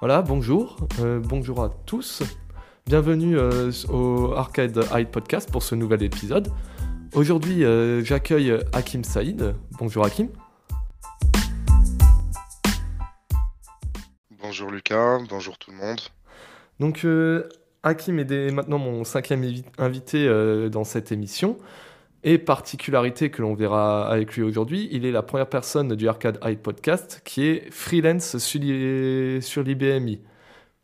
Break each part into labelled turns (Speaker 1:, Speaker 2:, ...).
Speaker 1: Voilà, bonjour, euh, bonjour à tous. Bienvenue euh, au Arcade Hyde Podcast pour ce nouvel épisode. Aujourd'hui, euh, j'accueille Hakim Saïd. Bonjour Hakim.
Speaker 2: Bonjour Lucas, bonjour tout le monde.
Speaker 1: Donc, Hakim est maintenant mon cinquième invité dans cette émission. Et particularité que l'on verra avec lui aujourd'hui, il est la première personne du Arcade Hype Podcast qui est freelance sur l'IBMI.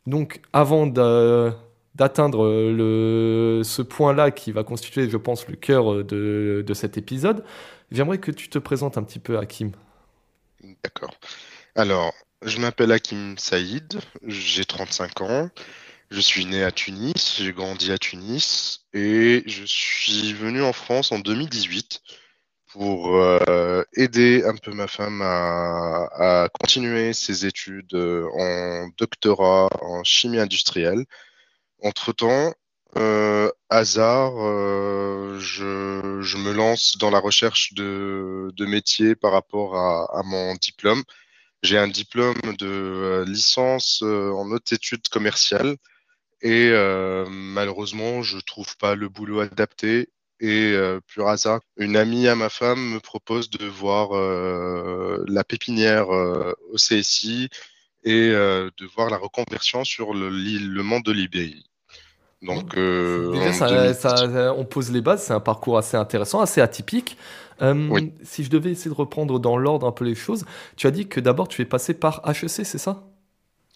Speaker 1: Donc avant d'atteindre ce point-là qui va constituer, je pense, le cœur de, de cet épisode, j'aimerais que tu te présentes un petit peu, Hakim.
Speaker 2: D'accord. Alors, je m'appelle Hakim Saïd, j'ai 35 ans. Je suis né à Tunis, j'ai grandi à Tunis et je suis venu en France en 2018 pour euh, aider un peu ma femme à, continuer ses études euh, en doctorat en chimie industrielle. Entre-temps, euh, hasard, je, me lance dans la recherche de, de métiers par rapport à, à mon diplôme. J'ai un diplôme de licence en haute études commerciales et euh, malheureusement, je trouve pas le boulot adapté. Et euh, pur hasard, une amie à ma femme me propose de voir euh, la pépinière au CSI et de voir la reconversion sur le, le monde de l'IBI.
Speaker 1: Donc, Déjà, on pose les bases. C'est un parcours assez intéressant, assez atypique. Si je devais essayer de reprendre dans l'ordre un peu les choses, tu as dit que d'abord tu es passé par HEC, c'est ça?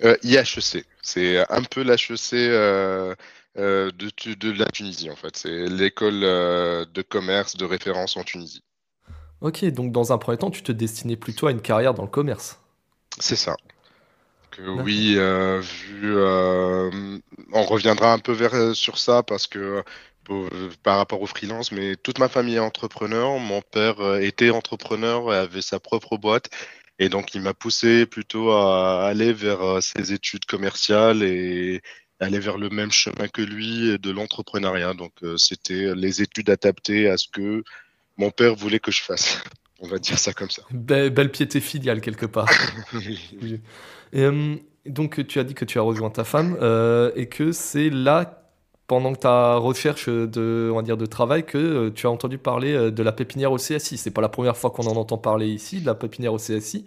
Speaker 2: Euh, IHEC, c'est un peu l'HEC euh, euh, de, de, la Tunisie en fait. C'est l'école euh, de commerce de référence en Tunisie.
Speaker 1: Ok, donc dans un premier temps, tu te destinais plutôt à une carrière dans le commerce.
Speaker 2: C'est ça. oui, vu, on reviendra un peu vers, sur ça parce que par rapport au freelance, mais toute ma famille est entrepreneur. Mon père était entrepreneur et avait sa propre boîte. Et donc, il m'a poussé plutôt à aller vers euh, ses études commerciales et aller vers le même chemin que lui de l'entrepreneuriat. Donc, euh, c'était les études adaptées à ce que mon père voulait que je fasse. On va dire ça comme ça.
Speaker 1: belle piété filiale quelque part. Et, euh, donc, tu as dit que tu as rejoint ta femme et que c'est là pendant ta recherche de, on va dire, de travail que euh, tu as entendu parler euh, de la pépinière au CSI. C'est pas la première fois qu'on en entend parler ici, de la pépinière au CSI.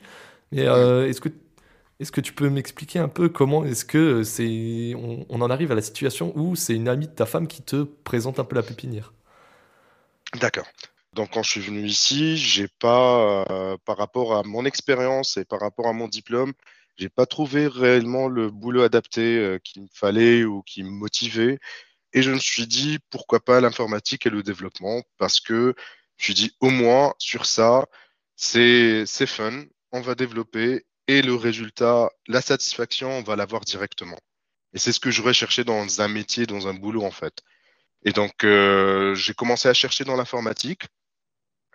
Speaker 1: Mais euh, est-ce que, est que tu peux m'expliquer un peu comment est-ce que c'est, on, en arrive à la situation où c'est une amie de ta femme qui te présente un peu la pépinière?
Speaker 2: D'accord. Donc quand je suis venu ici, j'ai pas, par rapport à mon expérience et par rapport à mon diplôme, j'ai pas trouvé réellement le boulot adapté qu'il me fallait ou qui me motivait. Et je me suis dit, pourquoi pas l'informatique et le développement Parce que je me suis dit, au moins, sur ça, c'est fun, on va développer et le résultat, la satisfaction, on va l'avoir directement. Et c'est ce que je recherchais dans un métier, dans un boulot, en fait. Et donc, euh, j'ai commencé à chercher dans l'informatique.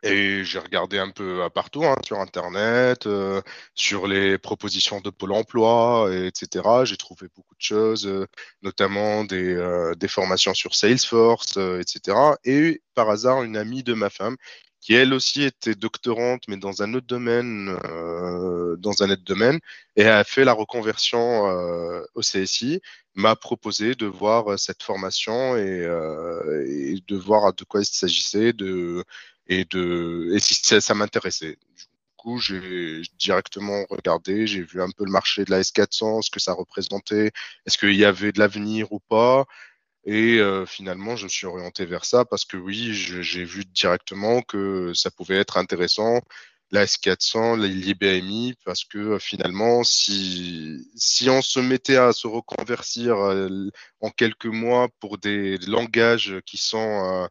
Speaker 2: Et j'ai regardé un peu partout, hein, sur Internet, euh, sur les propositions de Pôle emploi, etc. J'ai trouvé beaucoup de choses, euh, notamment des, euh, des, formations sur Salesforce, etc. Et par hasard, une amie de ma femme, qui elle aussi était doctorante, mais dans un autre domaine, dans un autre domaine, et a fait la reconversion au CSI, m'a proposé de voir cette formation et, et de voir de quoi il s'agissait, de et, de, et si ça, m'intéressait. Du coup, j'ai directement regardé, j'ai vu un peu le marché de la S400, ce que ça représentait, est-ce qu'il y avait de l'avenir ou pas. Et euh, finalement, je me suis orienté vers ça parce que oui, j'ai vu directement que ça pouvait être intéressant, la S400, l'IBMI, parce que euh, finalement, si, si on se mettait à se reconvertir euh, en quelques mois pour des langages qui sont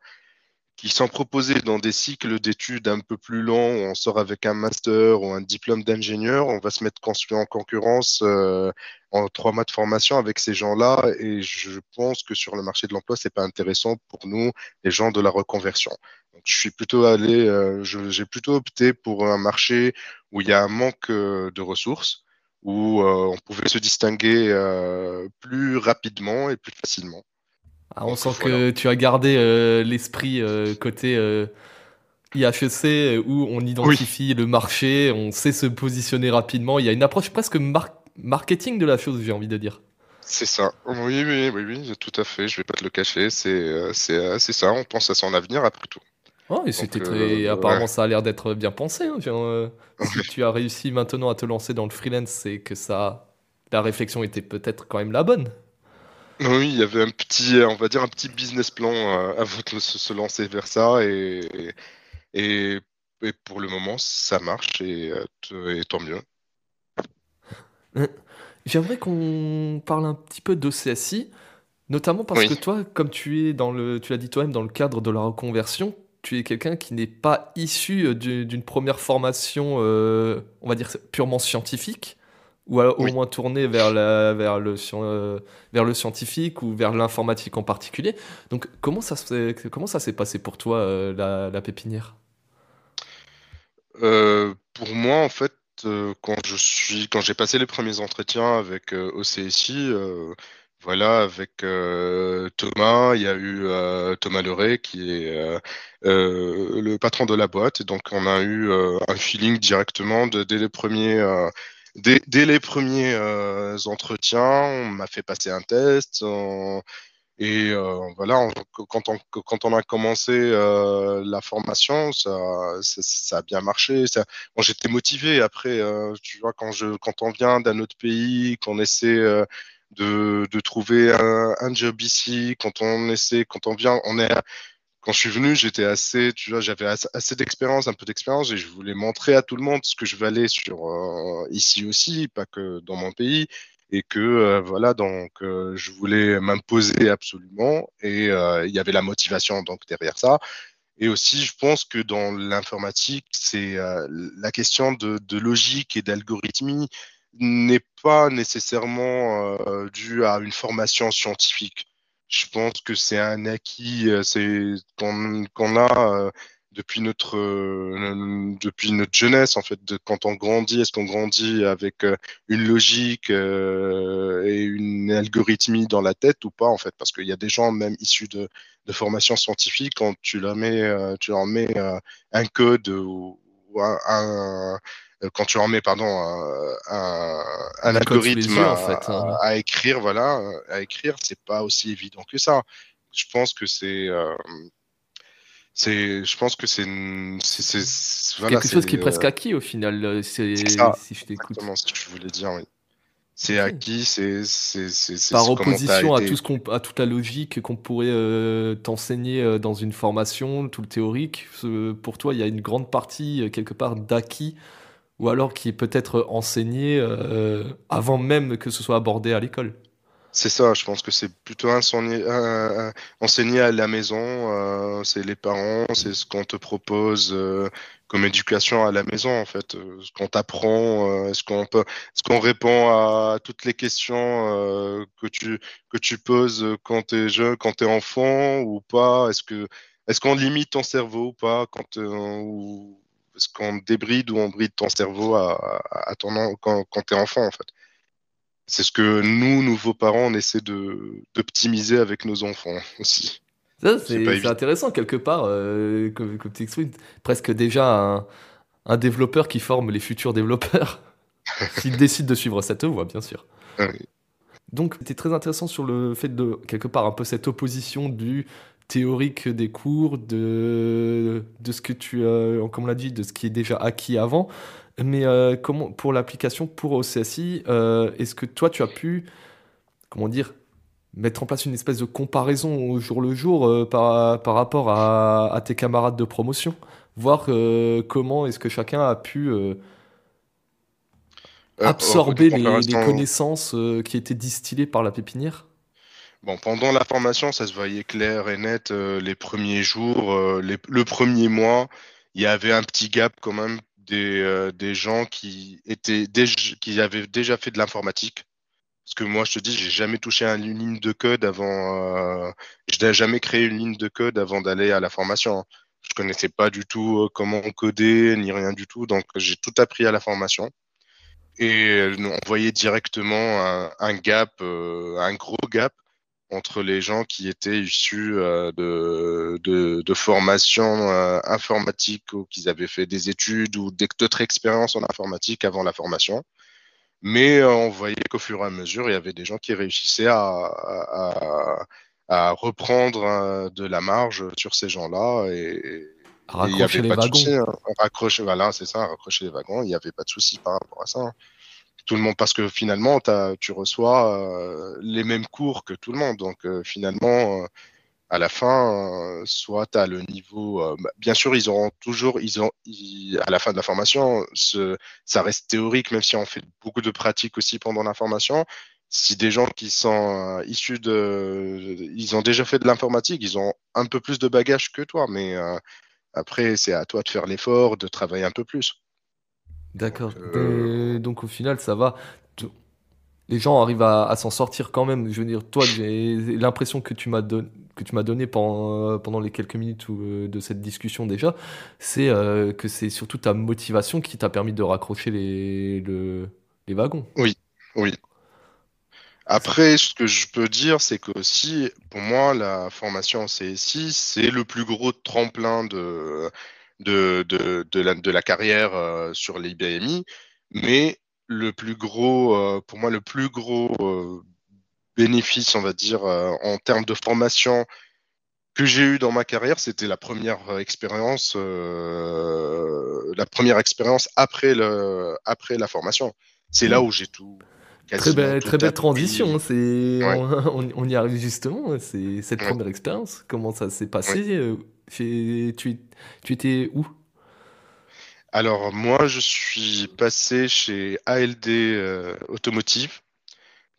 Speaker 2: qui sont proposés dans des cycles d'études un peu plus longs, où on sort avec un master ou un diplôme d'ingénieur, on va se mettre en concurrence euh, en trois mois de formation avec ces gens-là. Et je pense que sur le marché de l'emploi, c'est pas intéressant pour nous, les gens de la reconversion. Donc, je suis plutôt allé, euh, j'ai plutôt opté pour un marché où il y a un manque euh, de ressources, où on pouvait se distinguer plus rapidement et plus facilement.
Speaker 1: Ah, on sent que tu as gardé euh, l'esprit euh, côté euh, IHEC où on identifie le marché, on sait se positionner rapidement. Il y a une approche presque marketing de la chose, j'ai envie de dire.
Speaker 2: C'est ça. Oui, oui, oui, oui, tout à fait. Je vais pas te le cacher. C'est euh, ça. On pense à son avenir après tout.
Speaker 1: Oh, et c'était très... Apparemment, ça a l'air d'être bien pensé. Hein. si tu as réussi maintenant à te lancer dans le freelance, c'est que ça, la réflexion était peut-être quand même la bonne.
Speaker 2: Oui, il y avait un petit, on va dire, un petit business plan avant de se, lancer vers ça. Et, et, pour le moment, ça marche et, et tant mieux.
Speaker 1: J'aimerais qu'on parle un petit peu d'OCSI, notamment parce que toi, comme tu es dans le, tu l'as dit toi-même, dans le cadre de la reconversion, tu es quelqu'un qui n'est pas issu euh, d'une première formation, euh, on va dire purement scientifique, ou au moins tourné vers, la, vers, le, euh, vers le scientifique ou vers l'informatique en particulier. Donc comment ça comment ça s'est passé pour toi la, la, pépinière?
Speaker 2: Pour moi, en fait, euh, quand je suis, quand j'ai passé les premiers entretiens avec euh, OCSI, euh, voilà, avec Thomas, il y a eu Thomas Leray qui est le patron de la boîte, et donc on a eu un feeling directement dès les premiers. Dès, les premiers entretiens, on m'a fait passer un test. Et euh, voilà, quand, on, a commencé euh, la formation, ça, a bien marché. J'étais motivé. Après, euh, tu vois, quand, on vient d'un autre pays, qu'on essaie de, de, trouver un, un, job ici, quand on essaie, quand on vient, on est, quand je suis venu, j'étais assez, tu vois, j'avais assez, d'expérience, un peu d'expérience, et je voulais montrer à tout le monde ce que je valais sur ici aussi, pas que dans mon pays et que euh, voilà donc euh, je voulais m'imposer absolument et euh, il y avait la motivation donc derrière ça. Et aussi je pense que dans l'informatique c'est la question de, logique et d'algorithmie n'est pas nécessairement due à une formation scientifique je pense que c'est un acquis c'est qu'on a depuis notre euh, depuis notre jeunesse en fait de quand on grandit est-ce qu'on grandit avec euh, une logique euh, et une algorithmie dans la tête ou pas en fait? Parce qu'il y a des gens même issus de, de formations scientifiques quand tu leur mets tu leur mets un code ou, un, quand tu leur mets pardon un, un algorithme en fait, hein. à, écrire voilà à écrire c'est pas aussi évident que ça je pense que c'est c'est, je pense que c'est,
Speaker 1: quelque chose qui est presque euh, acquis au final. Euh, c'est,
Speaker 2: si je t'écoute. Exactement ce que je voulais dire. Oui. C'est acquis, c'est, c'est,
Speaker 1: par opposition à tout ce qu'on, à toute la logique qu'on pourrait euh, t'enseigner dans une formation, tout le théorique. Pour toi, il y a une grande partie quelque part d'acquis, ou alors qui peut-être enseigné avant même que ce soit abordé à l'école.
Speaker 2: C'est ça, je pense que c'est plutôt enseigné, à la maison, euh, c'est les parents, c'est ce qu'on te propose euh, comme éducation à la maison en fait, euh, ce qu'on t'apprend, est-ce qu'on peut, ce qu'on répond à toutes les questions que tu que tu poses quand tu es jeune, quand tu es enfant ou pas, est-ce que est-ce qu'on limite ton cerveau ou pas quand ou est-ce qu'on débride ou on bride ton cerveau à, à ton quand, quand tu es enfant en fait. C'est ce que nous, nouveaux parents, on essaie d'optimiser avec nos enfants aussi.
Speaker 1: c'est intéressant quelque part, euh, comme, tu expliques, presque déjà un, développeur qui forme les futurs développeurs, s'il décide de suivre cette voie, bien sûr. Ah Donc, c'était très intéressant sur le fait de, quelque part, un peu cette opposition du théorique des cours, de, de ce que tu as, comme on l'a dit, de ce qui est déjà acquis avant, mais euh, comment, pour l'application pour OCSI, euh, est-ce que toi, tu as pu, comment dire, mettre en place une espèce de comparaison au jour le jour euh, par, par rapport à, à, tes camarades de promotion? Voir comment est-ce que chacun a pu absorber les, les, connaissances qui étaient distillées par la pépinière?
Speaker 2: Bon, pendant la formation, ça se voyait clair et net les premiers jours, le premier mois. Il y avait un petit gap quand même des, euh, des gens qui, étaient qui avaient déjà fait de l'informatique. Parce que moi, je te dis, j'ai jamais touché à une ligne de code avant. Euh, je n'ai jamais créé une ligne de code avant d'aller à la formation. Hein. Je connaissais pas du tout euh, comment coder ni rien du tout. Donc, j'ai tout appris à la formation. Et on voyait directement un, un gap, un gros gap entre les gens qui étaient issus euh, de, de, de formations euh, informatiques ou qui avaient fait des études ou d'autres expériences en informatique avant la formation. Mais on voyait qu'au fur et à mesure, il y avait des gens qui réussissaient à, à, reprendre de la marge sur ces gens-là. Et,
Speaker 1: raccrocher les wagons.
Speaker 2: Hein. Raccrocher, voilà, c'est ça, raccrocher les wagons. Il n'y avait pas de souci par rapport à ça. Hein. Tout le monde, parce que finalement, tu reçois euh, les mêmes cours que tout le monde. Donc euh, finalement, euh, à la fin, soit tu as le niveau. Bah, bien sûr, ils auront toujours, ils ont, à la fin de la formation, ce, ça reste théorique, même si on fait beaucoup de pratiques aussi pendant la formation si des gens qui sont issus de, ils ont déjà fait de l'informatique, ils ont un peu plus de bagages que toi, mais après, c'est à toi de faire l'effort, de travailler un peu plus.
Speaker 1: D'accord. Euh, donc, au final, ça va. Les gens arrivent à, s'en sortir quand même. Je veux dire, toi, j'ai l'impression que tu m'as donné que tu m'as donné pendant, pendant les quelques minutes euh, de cette discussion déjà, c'est euh, que c'est surtout ta motivation qui t'a permis de raccrocher les, les wagons.
Speaker 2: Oui, oui. Après, ce que je peux dire, c'est que aussi, pour moi, la formation en CSI, c'est le plus gros tremplin de, de, de, de, la, de la, carrière euh, sur l'IBMI, mais le plus gros, euh, pour moi, le plus gros euh, bénéfice, on va dire, en termes de formation que j'ai eu dans ma carrière, c'était la première expérience, la première expérience après, le, après la formation. C'est là mmh. où j'ai tout,
Speaker 1: Très belle, très belle transition, c'est on, y arrive justement, c'est cette première expérience. Comment ça s'est passé euh, tu, tu étais où?
Speaker 2: Alors moi, je suis passé chez ALD euh, Automotive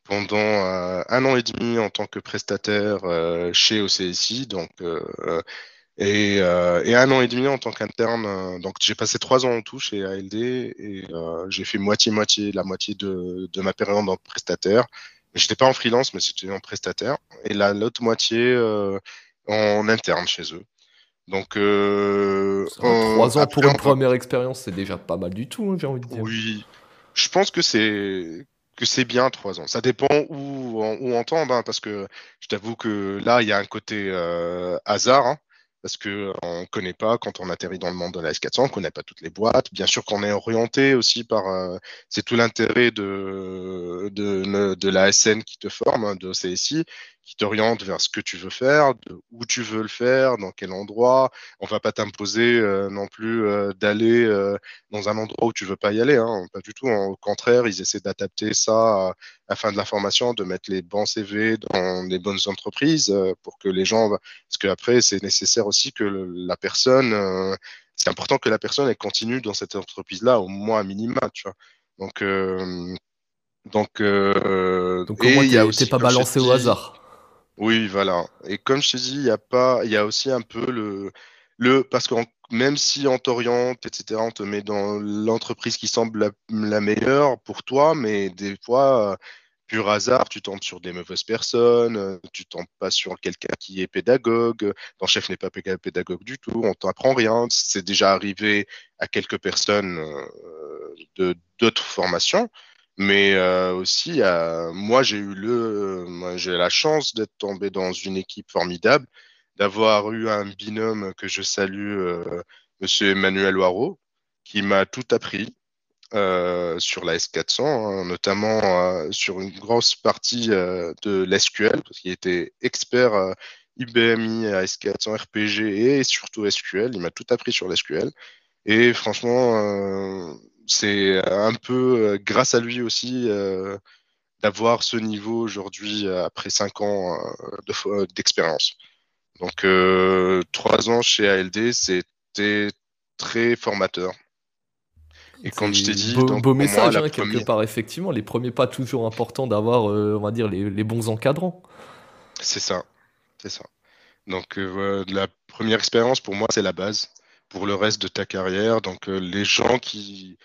Speaker 2: pendant euh, un an et demi en tant que prestataire chez OCSI, donc euh, et, un an et demi en tant qu'interne. Euh, donc j'ai passé trois ans en tout chez ALD et euh, j'ai fait moitié-moitié, la moitié de, de, ma période en prestataire. J'étais pas en freelance, mais c'était en prestataire. Et l'autre moitié en interne chez eux. Donc
Speaker 1: trois ans pour une première expérience, c'est déjà pas mal du tout, hein, j'ai envie de dire.
Speaker 2: Oui, je pense que c'est que c'est bien trois ans. Ça dépend où, où entendre, hein, parce que je t'avoue que là, il y a un côté hasard. Hein parce qu'on ne connaît pas, quand on atterrit dans le monde de la S400, on ne connaît pas toutes les boîtes. Bien sûr qu'on est orienté aussi par... Euh, c'est tout l'intérêt de, de, de, la SN qui te forme, hein, de CSI, qui t'oriente vers ce que tu veux faire, de où tu veux le faire, dans quel endroit. On va pas t'imposer euh, non plus euh, d'aller euh, dans un endroit où tu veux pas y aller. Hein. Pas du tout. Hein. Au contraire, ils essaient d'adapter ça à, la fin de la formation, de mettre les bons CV dans les bonnes entreprises pour que les gens. Parce qu'après, c'est nécessaire aussi que la personne. c'est important que la personne elle continue dans cette entreprise-là, au moins à minima, tu vois. Donc, donc,
Speaker 1: donc au moins, t'es pas balancé au hasard.
Speaker 2: Oui, voilà. Et comme je te dis, il y a pas, il y a aussi un peu le, le, parce que même si on t'oriente, etc., on te met dans l'entreprise qui semble la, meilleure pour toi, mais des fois, pur hasard, tu tombes sur des mauvaises personnes, tu tombes pas sur quelqu'un qui est pédagogue, ton chef n'est pas pédagogue du tout, on t'apprend rien. C'est déjà arrivé à quelques personnes euh, de d'autres formations. Mais euh, aussi, euh, moi, j'ai eu le, j'ai la chance d'être tombé dans une équipe formidable, d'avoir eu un binôme que je salue, euh, Monsieur Emmanuel Waro, qui m'a tout appris sur la S400, hein, notamment sur une grosse partie de l'SQL, parce qu'il était expert IBMI, AS400, RPG et surtout SQL. Il m'a tout appris sur l'SQL. Et franchement, c'est un peu euh, grâce à lui aussi euh, d'avoir ce niveau aujourd'hui euh, après cinq ans d'expérience. Donc trois ans chez ALD, c'était très formateur.
Speaker 1: Et comme je t'ai dit, beau, beau message hein, quelque part effectivement, les premiers pas toujours importants d'avoir, on va dire, les, bons encadrants.
Speaker 2: C'est ça, c'est ça. Donc la première expérience pour moi c'est la base pour le reste de ta carrière. Donc, euh, les gens qui,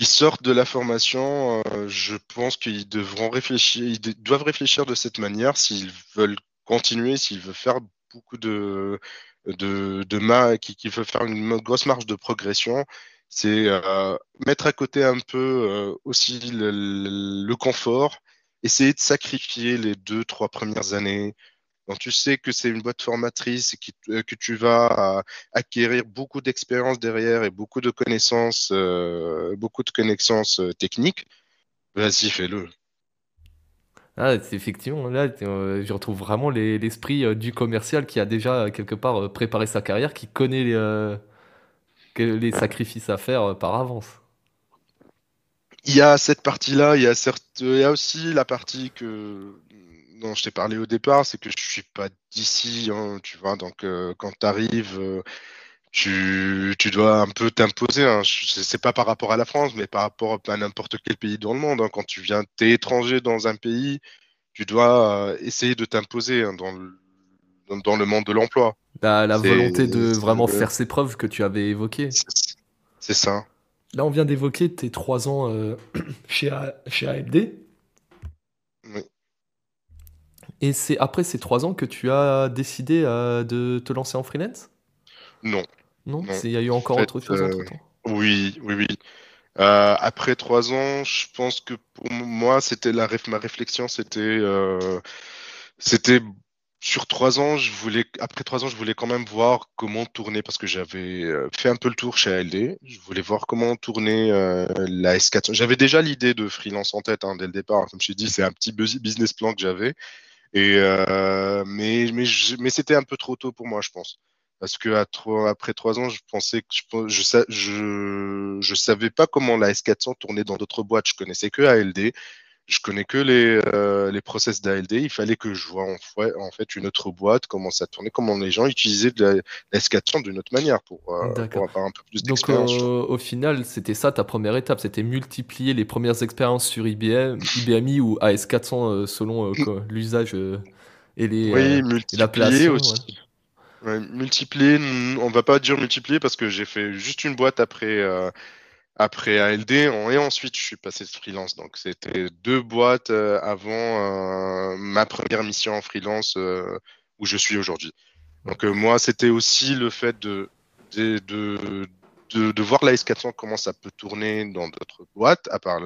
Speaker 2: sortent de la formation, euh, je pense qu'ils devront réfléchir, ils doivent réfléchir de cette manière s'ils veulent continuer, s'ils veulent faire beaucoup de, de, de qui, qui veut faire une grosse marge de progression, c'est euh, mettre à côté un peu aussi le, confort, essayer de sacrifier les deux, trois premières années, quand tu sais que c'est une boîte formatrice et euh, que tu vas euh, acquérir beaucoup d'expérience derrière et beaucoup de connaissances, euh, beaucoup de connaissances techniques, Vas-y, fais-le.
Speaker 1: Ah, effectivement, là, euh, je retrouve vraiment l'esprit du commercial qui a déjà quelque part préparé sa carrière, qui connaît les, les sacrifices à faire par avance.
Speaker 2: Il y a cette partie-là, il y a aussi la partie que dont je t'ai parlé au départ, c'est que je suis pas d'ici, hein, tu vois. Donc quand tu arrives, tu, tu, dois un peu t'imposer. Hein. C'est pas par rapport à la France, mais par rapport à n'importe quel pays dans le monde. Hein. Quand tu viens, t'es étranger dans un pays, tu dois euh, essayer de t'imposer hein, dans, le, dans, le monde de l'emploi.
Speaker 1: La, la volonté de vraiment faire ses preuves que tu avais évoquées.
Speaker 2: C'est ça.
Speaker 1: Là, on vient d'évoquer tes trois ans euh, chez, chez ALD. Et c'est après ces trois ans que tu as décidé euh, de te lancer en freelance?
Speaker 2: Non.
Speaker 1: Non, il y a eu encore autre chose entre temps.
Speaker 2: Oui, oui, oui. Euh, après trois ans, je pense que pour moi, c'était la ma réflexion, c'était euh, c'était sur trois ans, je voulais après trois ans, je voulais quand même voir comment tourner parce que j'avais euh, fait un peu le tour chez ALD. Je voulais voir comment tourner la S4. J'avais déjà l'idée de freelance en tête hein, dès le départ. Comme je t'ai dit, c'est un petit business plan que j'avais. Et mais mais, mais c'était un peu trop tôt pour moi, je pense parce que à après trois ans, je pensais que je, je, je, je, savais pas comment la S400 tournait dans d'autres boîtes. Je connaissais que ALD. Je connais que les, euh, les process d'ALD. Il fallait que je vois en fait, une autre boîte, comment ça tournait, comment les gens utilisaient de la, S400 d'une autre manière pour, euh, pour, avoir un peu plus d'expérience.
Speaker 1: Donc, au final, c'était ça ta première étape, c'était multiplier les premières expériences sur IBM, IBMI ou AS400 euh, selon mm. l'usage et, les,
Speaker 2: oui, multiplier aussi multiplier, on va pas dire multiplier parce que j'ai fait juste une boîte après, euh, après ALD et ensuite je suis passé de freelance. Donc c'était deux boîtes euh, avant euh, ma première mission en freelance où je suis aujourd'hui. Donc moi c'était aussi le fait de, de, de, voir la S400 comment ça peut tourner dans d'autres boîtes à, part,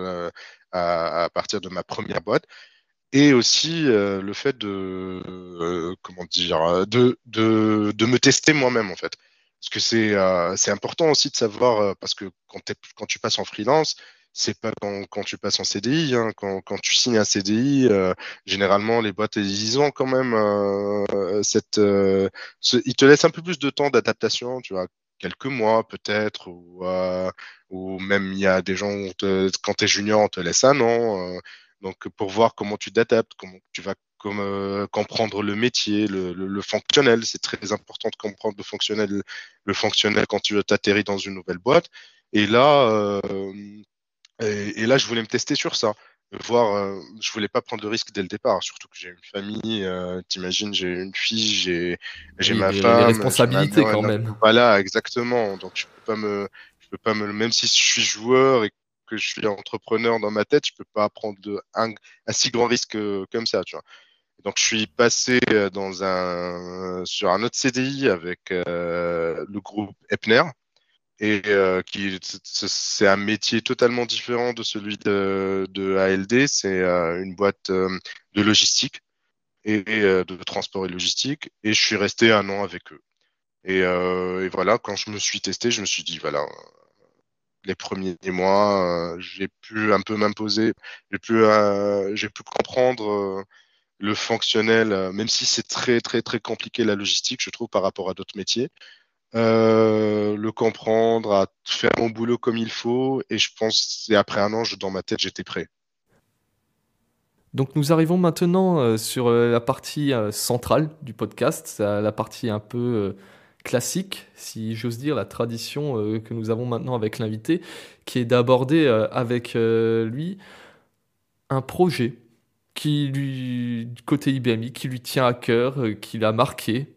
Speaker 2: à, partir de ma première boîte et aussi euh, le fait de euh, comment dire de, de me tester moi-même en fait parce que c'est euh, c'est important aussi de savoir parce que quand, tu passes en freelance c'est pas quand, tu passes en CDI hein, quand, tu signes un CDI généralement les boîtes ils ont quand même cette ils te laissent un peu plus de temps d'adaptation tu vois. Quelques mois peut-être ou ou même il y a des gens quand tu es junior on te laisse un an donc, pour voir comment tu t'adaptes, comment tu vas euh, comprendre le métier, le, fonctionnel. C'est très important de comprendre le fonctionnel, le fonctionnel quand tu atterris dans une nouvelle boîte. Et là, euh, et, là, je voulais me tester sur ça. Voir, euh, je voulais pas prendre de risque dès le départ, surtout que j'ai une famille. T'imagines, j'ai une fille, j'ai j'ai ma femme. Des
Speaker 1: responsabilités quand même.
Speaker 2: Voilà, exactement. Donc je peux pas me, je peux pas me, même si je suis joueur et que je suis entrepreneur dans ma tête, je peux pas prendre de, un, si grand risque euh, comme ça, tu vois. Donc, je suis passé euh, dans un, sur un autre CDI avec euh, le groupe Epner. Et qui c'est un métier totalement différent de celui de, ALD. C'est une boîte de logistique et, de transport et logistique. Et je suis resté un an avec eux. Et, et, voilà, quand je me suis testé, je me suis dit, voilà, les premiers mois, euh, j'ai pu un peu m'imposer, j'ai pu, euh, j'ai pu comprendre euh, le fonctionnel, même si c'est très très très compliqué la logistique, je trouve, par rapport à d'autres métiers. le comprendre, à faire mon boulot comme il faut, et je pense, et après un an, je, dans ma tête, j'étais prêt.
Speaker 1: Donc nous arrivons maintenant sur la partie centrale du podcast, la partie un peu classique, si j'ose dire, la tradition euh, que nous avons maintenant avec l'invité, qui est d'aborder euh, avec euh, lui un projet qui lui, côté IBMI, qui lui tient à cœur, qui l'a marqué.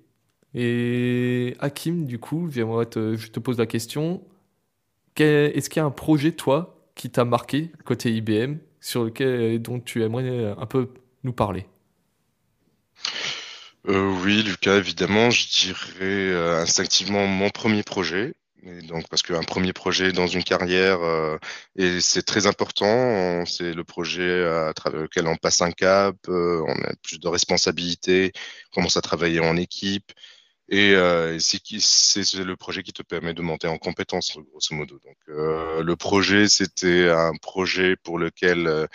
Speaker 1: Et Hakim, du coup, je te pose la question, est-ce qu'il y a un projet, toi, qui t'a marqué côté IBM, sur lequel dont tu aimerais un peu nous parler?
Speaker 2: Euh, oui, Lucas, évidemment, je dirais euh, instinctivement mon premier projet. Et donc, parce qu'un premier projet dans une carrière, euh, et c'est très important, c'est le projet à travers lequel on passe un cap, on a plus de responsabilités, on commence à travailler en équipe. Et, euh, c'est le projet qui te permet de monter en compétence, grosso modo. Donc, euh, le projet, c'était un projet pour lequel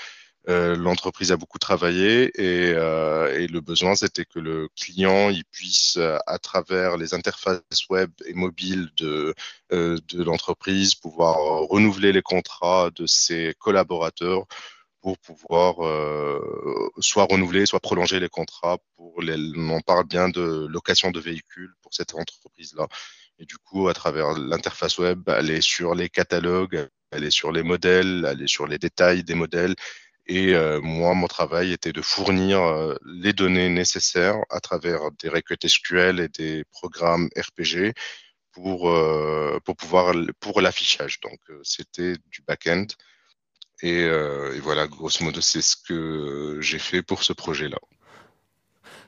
Speaker 2: euh, euh l'entreprise a beaucoup travaillé et, euh, et le besoin, c'était que le client il puisse, à travers les interfaces web et mobiles de, l'entreprise, pouvoir renouveler les contrats de ses collaborateurs pour pouvoir euh, soit renouveler, soit prolonger les contrats. Pour les, on parle bien de location de véhicules pour cette entreprise-là. Et du coup, à travers l'interface web, aller sur les catalogues, aller sur les modèles, aller sur les détails des modèles. Et euh, moi, mon travail était de fournir euh, les données nécessaires à travers des requêtes SQL et des programmes RPG pour, euh, pour pouvoir pour l'affichage. Donc, c'était du back-end. Et, voilà, grosso modo, c'est ce que j'ai fait pour ce projet-là.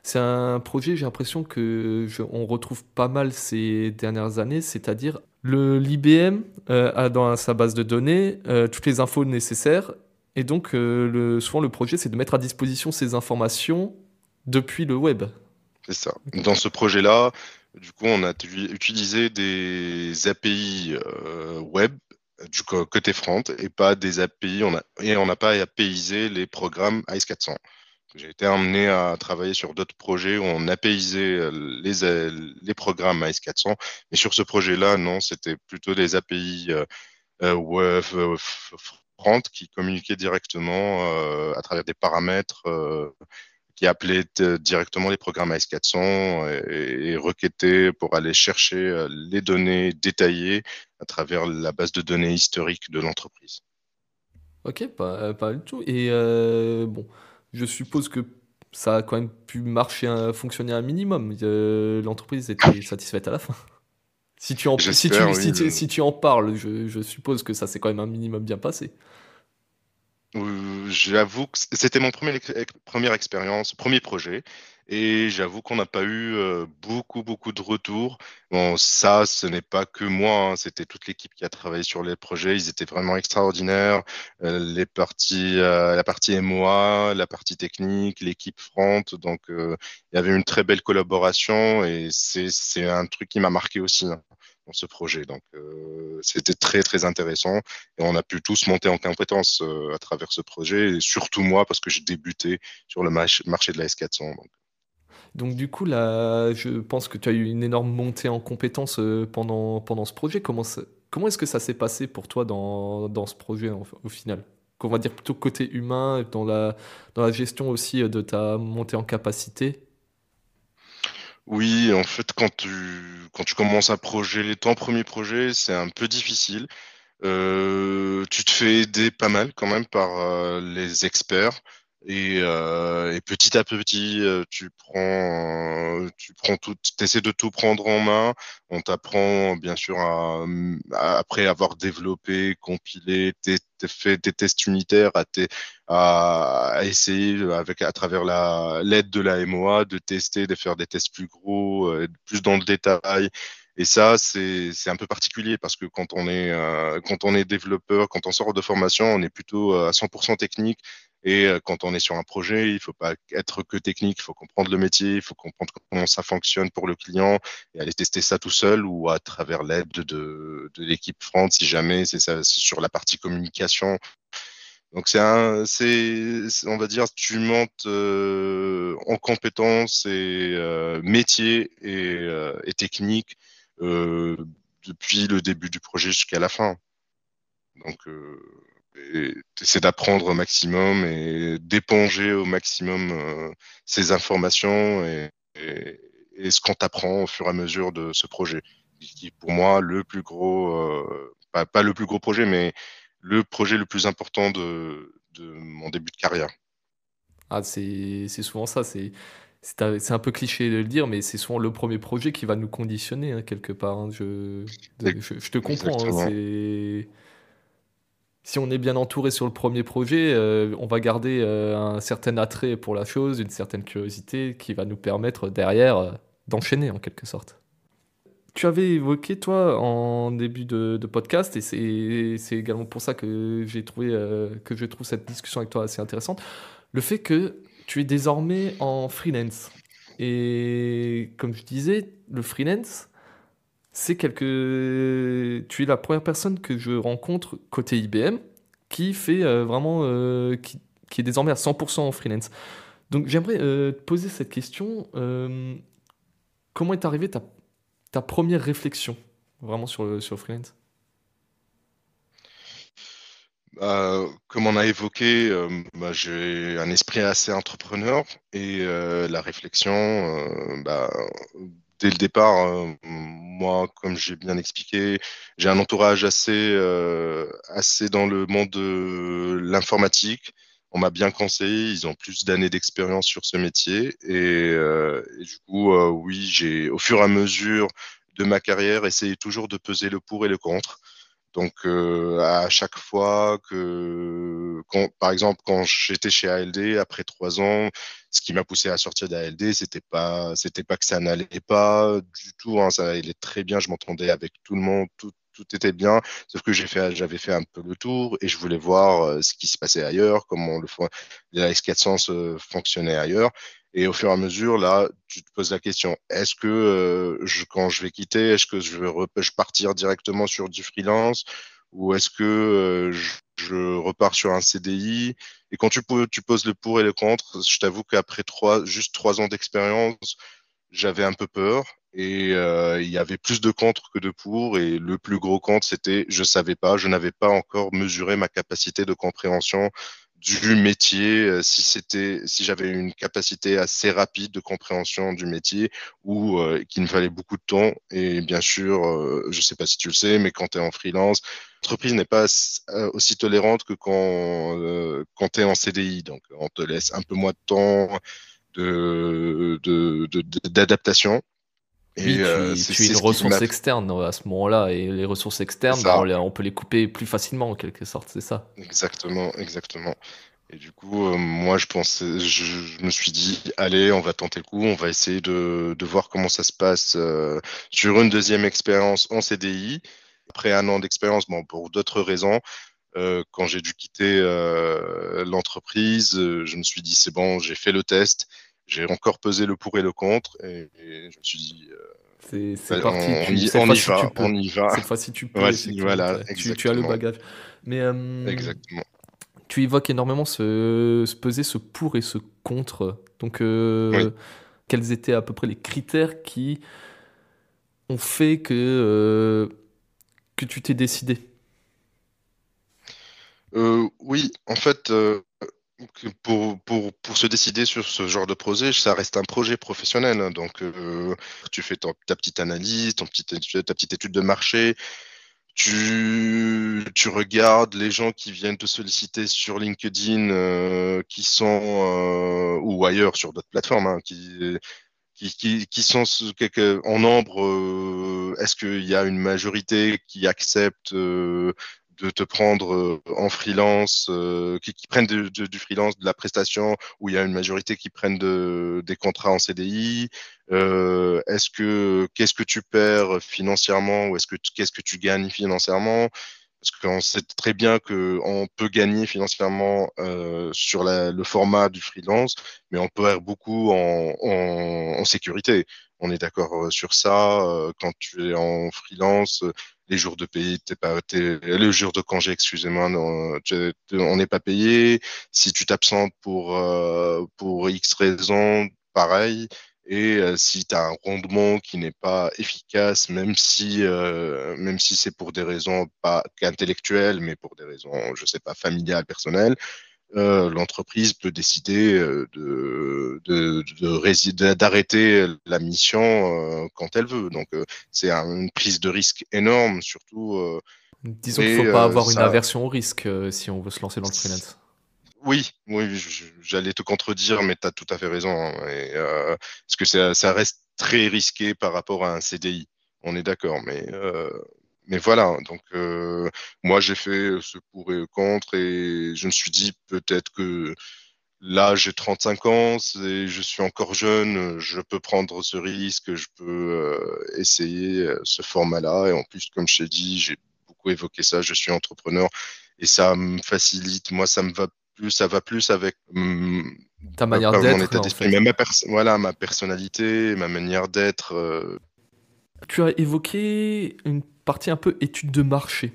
Speaker 1: C'est un projet, j'ai l'impression que on retrouve pas mal ces dernières années, c'est-à-dire le l'IBM a dans sa base de données toutes les infos nécessaires, et donc le, souvent le projet c'est de mettre à disposition ces informations depuis le web.
Speaker 2: C'est ça. Dans ce projet-là, du coup, on a utilisé des API web du côté front et pas des API. On a, et on n'a pas APIisé les programmes AS400. J'ai été amené à travailler sur d'autres projets où on APIisait euh, les, euh, les programmes AS400. Mais sur ce projet-là, non, c'était plutôt des API euh, web, front qui communiquaient directement à travers des paramètres qui appelait directement les programmes AS400 et, et requêtait pour aller chercher euh, les données détaillées à travers la base de données historique de l'entreprise.
Speaker 1: Ok, pas, euh, pas, du tout. Et euh, bon, je suppose que ça a quand même pu marcher, fonctionner un minimum. L'entreprise était satisfaite à la fin. Si tu en, si tu, si, si tu en parles, je, je suppose que ça s'est quand même un minimum bien passé.
Speaker 2: J'avoue que c'était mon premier, première expérience, premier projet, et j'avoue qu'on n'a pas eu euh, beaucoup, beaucoup de retours. Bon, ça, ce n'est pas que moi, hein, c'était toute l'équipe qui a travaillé sur les projets. Ils étaient vraiment extraordinaires. Euh, les parties, euh, la partie MOA, la partie technique, l'équipe front. Donc, il y avait une très belle collaboration, et c'est un truc qui m'a marqué aussi. Hein ce projet. Donc, euh, c'était très, très intéressant. Et on a pu tous monter en compétence euh, à travers ce projet, et surtout moi, parce que j'ai débuté sur le marché de la S400. Donc.
Speaker 1: Du coup, là, je pense que tu as eu une énorme montée en compétences euh, pendant, pendant ce projet. Comment, est-ce que ça s'est passé pour toi dans, dans ce projet au final? Qu'on va dire plutôt côté humain, dans la, dans la gestion aussi de ta montée en capacité
Speaker 2: oui, en fait, quand tu, quand tu commences à projet, ton premier projet, c'est un peu difficile. Euh, tu te fais aider pas mal quand même par euh, les experts. Et, euh, et, petit à petit, euh, tu prends, tu prends tout, essaies de tout prendre en main. On t'apprend bien sûr après avoir développé, compilé, fait des tests unitaires, à, à, essayer avec à travers la l'aide de la MOA de tester, de faire des tests plus gros, euh, plus dans le détail. Et ça, c'est un peu particulier parce que quand on est euh, quand on est développeur, quand on sort de formation, on est plutôt à 100% technique et euh, quand on est sur un projet, il ne faut pas être que technique, il faut comprendre le métier, il faut comprendre comment ça fonctionne pour le client et aller tester ça tout seul ou à travers l'aide de, l'équipe front si jamais c'est sur la partie communication. Donc c'est on va dire, tu montes euh, en compétences et euh, métier et, et technique depuis le début du projet jusqu'à la fin. Donc c'est d'apprendre au maximum et d'éponger au maximum euh, ces informations et, ce qu'on t'apprend au fur et à mesure de ce projet. Qui pour moi le plus gros, euh, pas, le plus gros projet, mais le projet le plus important de, mon début de carrière.
Speaker 1: Ah, c'est souvent ça. C'est c'est un peu cliché de le dire, mais c'est souvent le premier projet qui va nous conditionner hein, quelque part. Hein. Je, je, te comprends. Hein, si on est bien entouré sur le premier projet, euh, on va garder euh, un certain attrait pour la chose, une certaine curiosité qui va nous permettre derrière euh, d'enchaîner en quelque sorte. Tu avais évoqué, toi, en début de, podcast, et c'est également pour ça que j'ai trouvé que je trouve cette discussion avec toi assez intéressante, le fait que tu es désormais en freelance. Et comme je disais, le freelance, c'est quelque. Tu es la première personne que je rencontre côté IBM qui fait euh, vraiment. Euh, qui, qui, est désormais à 100% en freelance. Donc j'aimerais te poser cette question. comment est arrivée ta, ta première réflexion vraiment sur le, sur freelance?
Speaker 2: Bah, comme on a évoqué, euh, bah, j'ai un esprit assez entrepreneur et euh, la réflexion, euh, bah, dès le départ, moi, comme j'ai bien expliqué, j'ai un entourage assez, assez dans le monde de l'informatique. On m'a bien conseillé, ils ont plus d'années d'expérience sur ce métier et, et du coup, oui, j'ai au fur et à mesure de ma carrière essayé toujours de peser le pour et le contre. Donc, euh, à chaque fois que, par exemple, quand j'étais chez ALD, après trois ans, ce qui m'a poussé à sortir d'ALD, c'était pas, c'était pas que ça n'allait pas du tout. Hein, ça allait très bien. Je m'entendais avec tout le monde, tout, tout était bien. Sauf que j'ai fait, j'avais fait un peu le tour et je voulais voir euh, ce qui se passait ailleurs, comment le, la S400 euh, fonctionnait ailleurs. Et au fur et à mesure, là, tu te poses la question est-ce que euh, je, quand je vais quitter, est-ce que je vais je partir directement sur du freelance ou est-ce que euh, je, repars sur un CDI Et quand tu, tu poses le pour et le contre, je t'avoue qu'après trois, juste trois ans d'expérience, j'avais un peu peur et euh, il y avait plus de contre que de pour. Et le plus gros contre, c'était je savais pas, je n'avais pas encore mesuré ma capacité de compréhension du métier, euh, si c'était, si j'avais une capacité assez rapide de compréhension du métier ou euh, qu'il me fallait beaucoup de temps. Et bien sûr, euh, je ne sais pas si tu le sais, mais quand tu es en freelance, l'entreprise n'est pas aussi tolérante que quand, quand tu es en CDI. Donc, on te laisse un peu moins de temps de, d'adaptation.
Speaker 1: Et euh, tu, es une ressource externe à ce moment-là, et les ressources externes, bah, on, peut les couper plus facilement en quelque sorte, c'est ça
Speaker 2: Exactement, exactement. Et du coup, euh, moi, je pensais, je, me suis dit, allez, on va tenter le coup, on va essayer de, de voir comment ça se passe euh, sur une deuxième expérience en CDI. Après un an d'expérience, bon, pour d'autres raisons, quand j'ai dû quitter l'entreprise, je me suis dit, c'est bon, j'ai fait le test j'ai encore pesé le pour et le contre et, je me suis dit.
Speaker 1: Euh, c'est parti. On, y,
Speaker 2: va, on y va.
Speaker 1: Cette fois-ci, tu peux. voilà, tu, tu, as le bagage. Mais euh,
Speaker 2: exactement.
Speaker 1: Tu évoques énormément ce, se peser ce pour et ce contre. Donc, euh, quels étaient à peu près les critères qui ont fait que, que tu t'es décidé?
Speaker 2: Oui, en fait, pour, pour, se décider sur ce genre de projet, ça reste un projet professionnel. Hein. Donc, euh, tu fais ta, petite analyse, ta petite étude de marché, tu, regardes les gens qui viennent te solliciter sur LinkedIn, euh, qui sont, euh, ou ailleurs sur d'autres plateformes, hein, qui, sont en nombre. Est-ce qu'il y a une majorité qui accepte de te prendre euh, en freelance, euh, qui, prennent du freelance, de la prestation, où il y a une majorité qui prennent de, des contrats en CDI. Euh, est-ce que qu'est-ce que tu perds financièrement ou est-ce que qu'est-ce que tu gagnes financièrement? Parce qu'on sait très bien que on peut gagner financièrement sur le format du freelance, mais on perd beaucoup en sécurité. On est d'accord sur ça. Quand tu es en freelance, les jours de pays, t'es pas, le jour de congé, excusez-moi, on n'est pas payé. Si tu t'absentes pour, euh, pour X raisons, pareil. Et euh, si tu as un rendement qui n'est pas efficace, même si, euh, même si c'est pour des raisons pas intellectuelles, mais pour des raisons, je sais pas, familiales, personnelles, euh, l'entreprise peut décider euh, de, d'arrêter la mission euh, quand elle veut. Donc, c'est une prise de risque énorme, surtout.
Speaker 1: Disons qu'il ne faut pas avoir une aversion au risque si on veut se lancer dans le freelance.
Speaker 2: Oui, oui, j'allais te contredire, mais tu as tout à fait raison. Hein, parce que ça, ça, reste très risqué par rapport à un CDI. On est d'accord, mais mais voilà, donc euh, moi j'ai fait ce pour et contre et je me suis dit peut-être que là j'ai 35 ans et je suis encore jeune, je peux prendre ce risque, je peux euh, essayer euh, ce format-là et en plus comme je t'ai dit, j'ai beaucoup évoqué ça, je suis entrepreneur et ça me facilite, moi ça me va plus, ça va plus avec mm,
Speaker 1: Ta manière d'être.
Speaker 2: En fait. ma voilà, ma personnalité, ma manière d'être. Euh.
Speaker 1: Tu as évoqué une partie un peu étude de marché.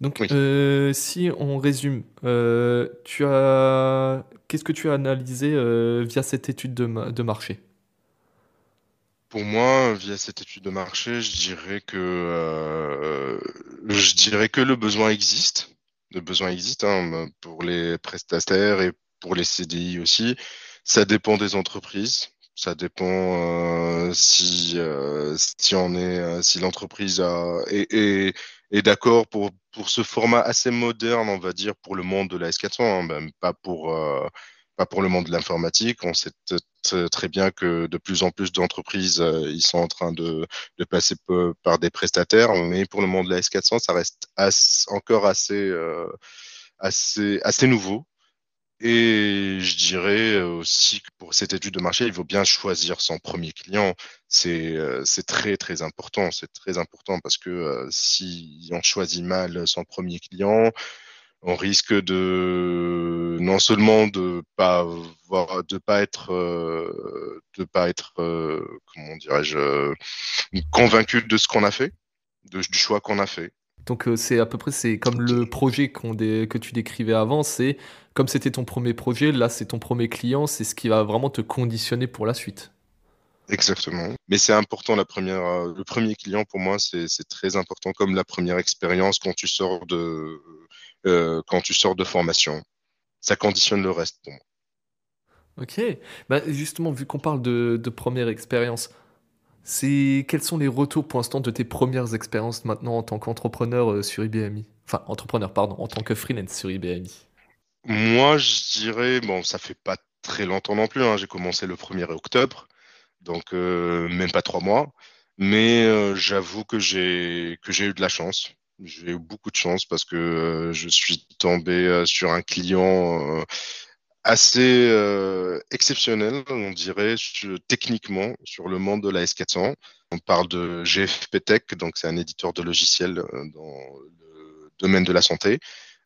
Speaker 1: Donc, euh, si on résume, euh, tu as, qu'est-ce que tu as analysé via cette étude de, de marché?
Speaker 2: Pour moi, via cette étude de marché, je dirais que je dirais que le besoin existe. Le besoin existe hein, pour les prestataires et pour les CDI aussi. Ça dépend des entreprises. Ça dépend euh, si euh, si on est euh, si l'entreprise est, est, est d'accord pour pour ce format assez moderne, on va dire, pour le monde de la S400, hein, même pas pour pas pour le monde de l'informatique. On sait très bien que de plus en plus d'entreprises ils sont en train de, de passer par des prestataires, mais pour le monde de la S400, ça reste encore assez assez assez nouveau. Et je dirais aussi que pour cette étude de marché, il faut bien choisir son premier client. C'est euh, très très important. C'est très important parce que euh, si on choisit mal son premier client, on risque de non seulement de pas de pas être, euh, de pas être, comment dirais-je, convaincu de ce qu'on a fait, de, du choix qu'on a fait.
Speaker 1: Donc c'est à peu près c'est comme le projet que tu décrivais avant, c'est comme c'était ton premier projet, là c'est ton premier client, c'est ce qui va vraiment te conditionner pour la suite.
Speaker 2: Exactement. Mais c'est important, la première, euh, le premier client pour moi, c'est très important comme la première expérience quand tu sors de, euh, quand tu sors de formation. Ça conditionne le reste pour moi.
Speaker 1: Ok. Bah, justement, vu qu'on parle de, première expérience, c'est quels sont les retours pour l'instant de tes premières expériences maintenant en tant qu'entrepreneur euh, sur IBMI Enfin, entrepreneur, pardon, en tant que freelance sur IBMI.
Speaker 2: Moi, je dirais, bon, ça fait pas très longtemps non plus. Hein. J'ai commencé le 1er octobre, donc euh, même pas trois mois. Mais euh, j'avoue que j'ai eu de la chance. J'ai eu beaucoup de chance parce que je suis tombé sur un client assez exceptionnel, on dirait, techniquement, sur le monde de la S400. On parle de GFP Tech, donc c'est un éditeur de logiciels dans le domaine de la santé.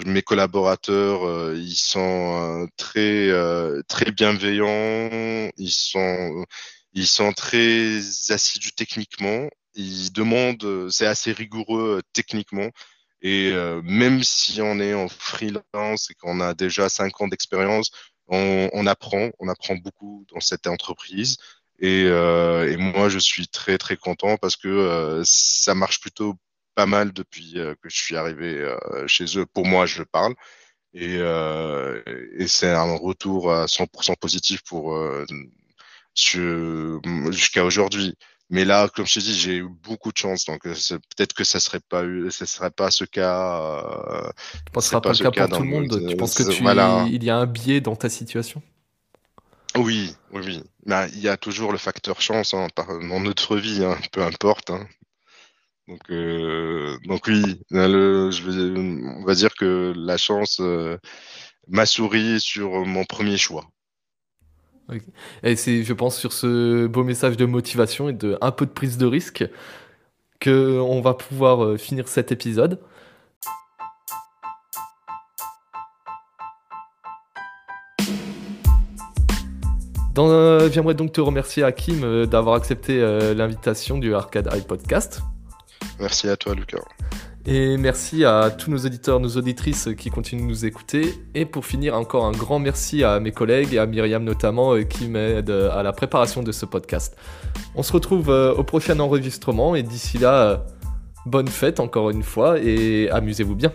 Speaker 2: Mes collaborateurs, euh, ils sont euh, très euh, très bienveillants, ils sont ils sont très assidus techniquement, ils demandent, c'est assez rigoureux techniquement. Et même si on est en freelance et qu'on a déjà cinq ans d'expérience, on, apprend, on apprend beaucoup dans cette entreprise. Et, et, moi, je suis très très content parce que ça marche plutôt pas mal depuis euh, que je suis arrivé euh, chez eux. Pour moi, je parle. Et, euh, et c'est un retour à 100% positif pour jusqu'à aujourd'hui. Mais là, comme je t'ai dit, j'ai eu beaucoup de chance, donc peut-être que ça serait pas eu, ça serait pas ce cas.
Speaker 1: tu penses pas, pas le cas pour tout le monde. tu penses que tu, il y a un biais dans ta situation?
Speaker 2: Oui, oui, oui. Mais il y a toujours le facteur chance hein, dans notre vie, hein, peu importe. Hein. Donc, euh, donc oui, je on va dire que la chance euh, m'a souri sur mon premier choix.
Speaker 1: Et c'est, je pense, sur ce beau message de motivation et de un peu de prise de risque que on va pouvoir euh, finir cet épisode. J'aimerais donc te remercier, Hakim, d'avoir accepté l'invitation du Arcade Eye Podcast.
Speaker 2: Merci à toi, Lucas.
Speaker 1: Et merci à tous nos auditeurs, nos auditrices qui continuent de nous écouter. Et pour finir, encore un grand merci à mes collègues et à Myriam notamment euh, qui m'aident à la préparation de ce podcast. On se retrouve euh, au prochain enregistrement et d'ici là, euh, bonne fête encore une fois et amusez-vous bien.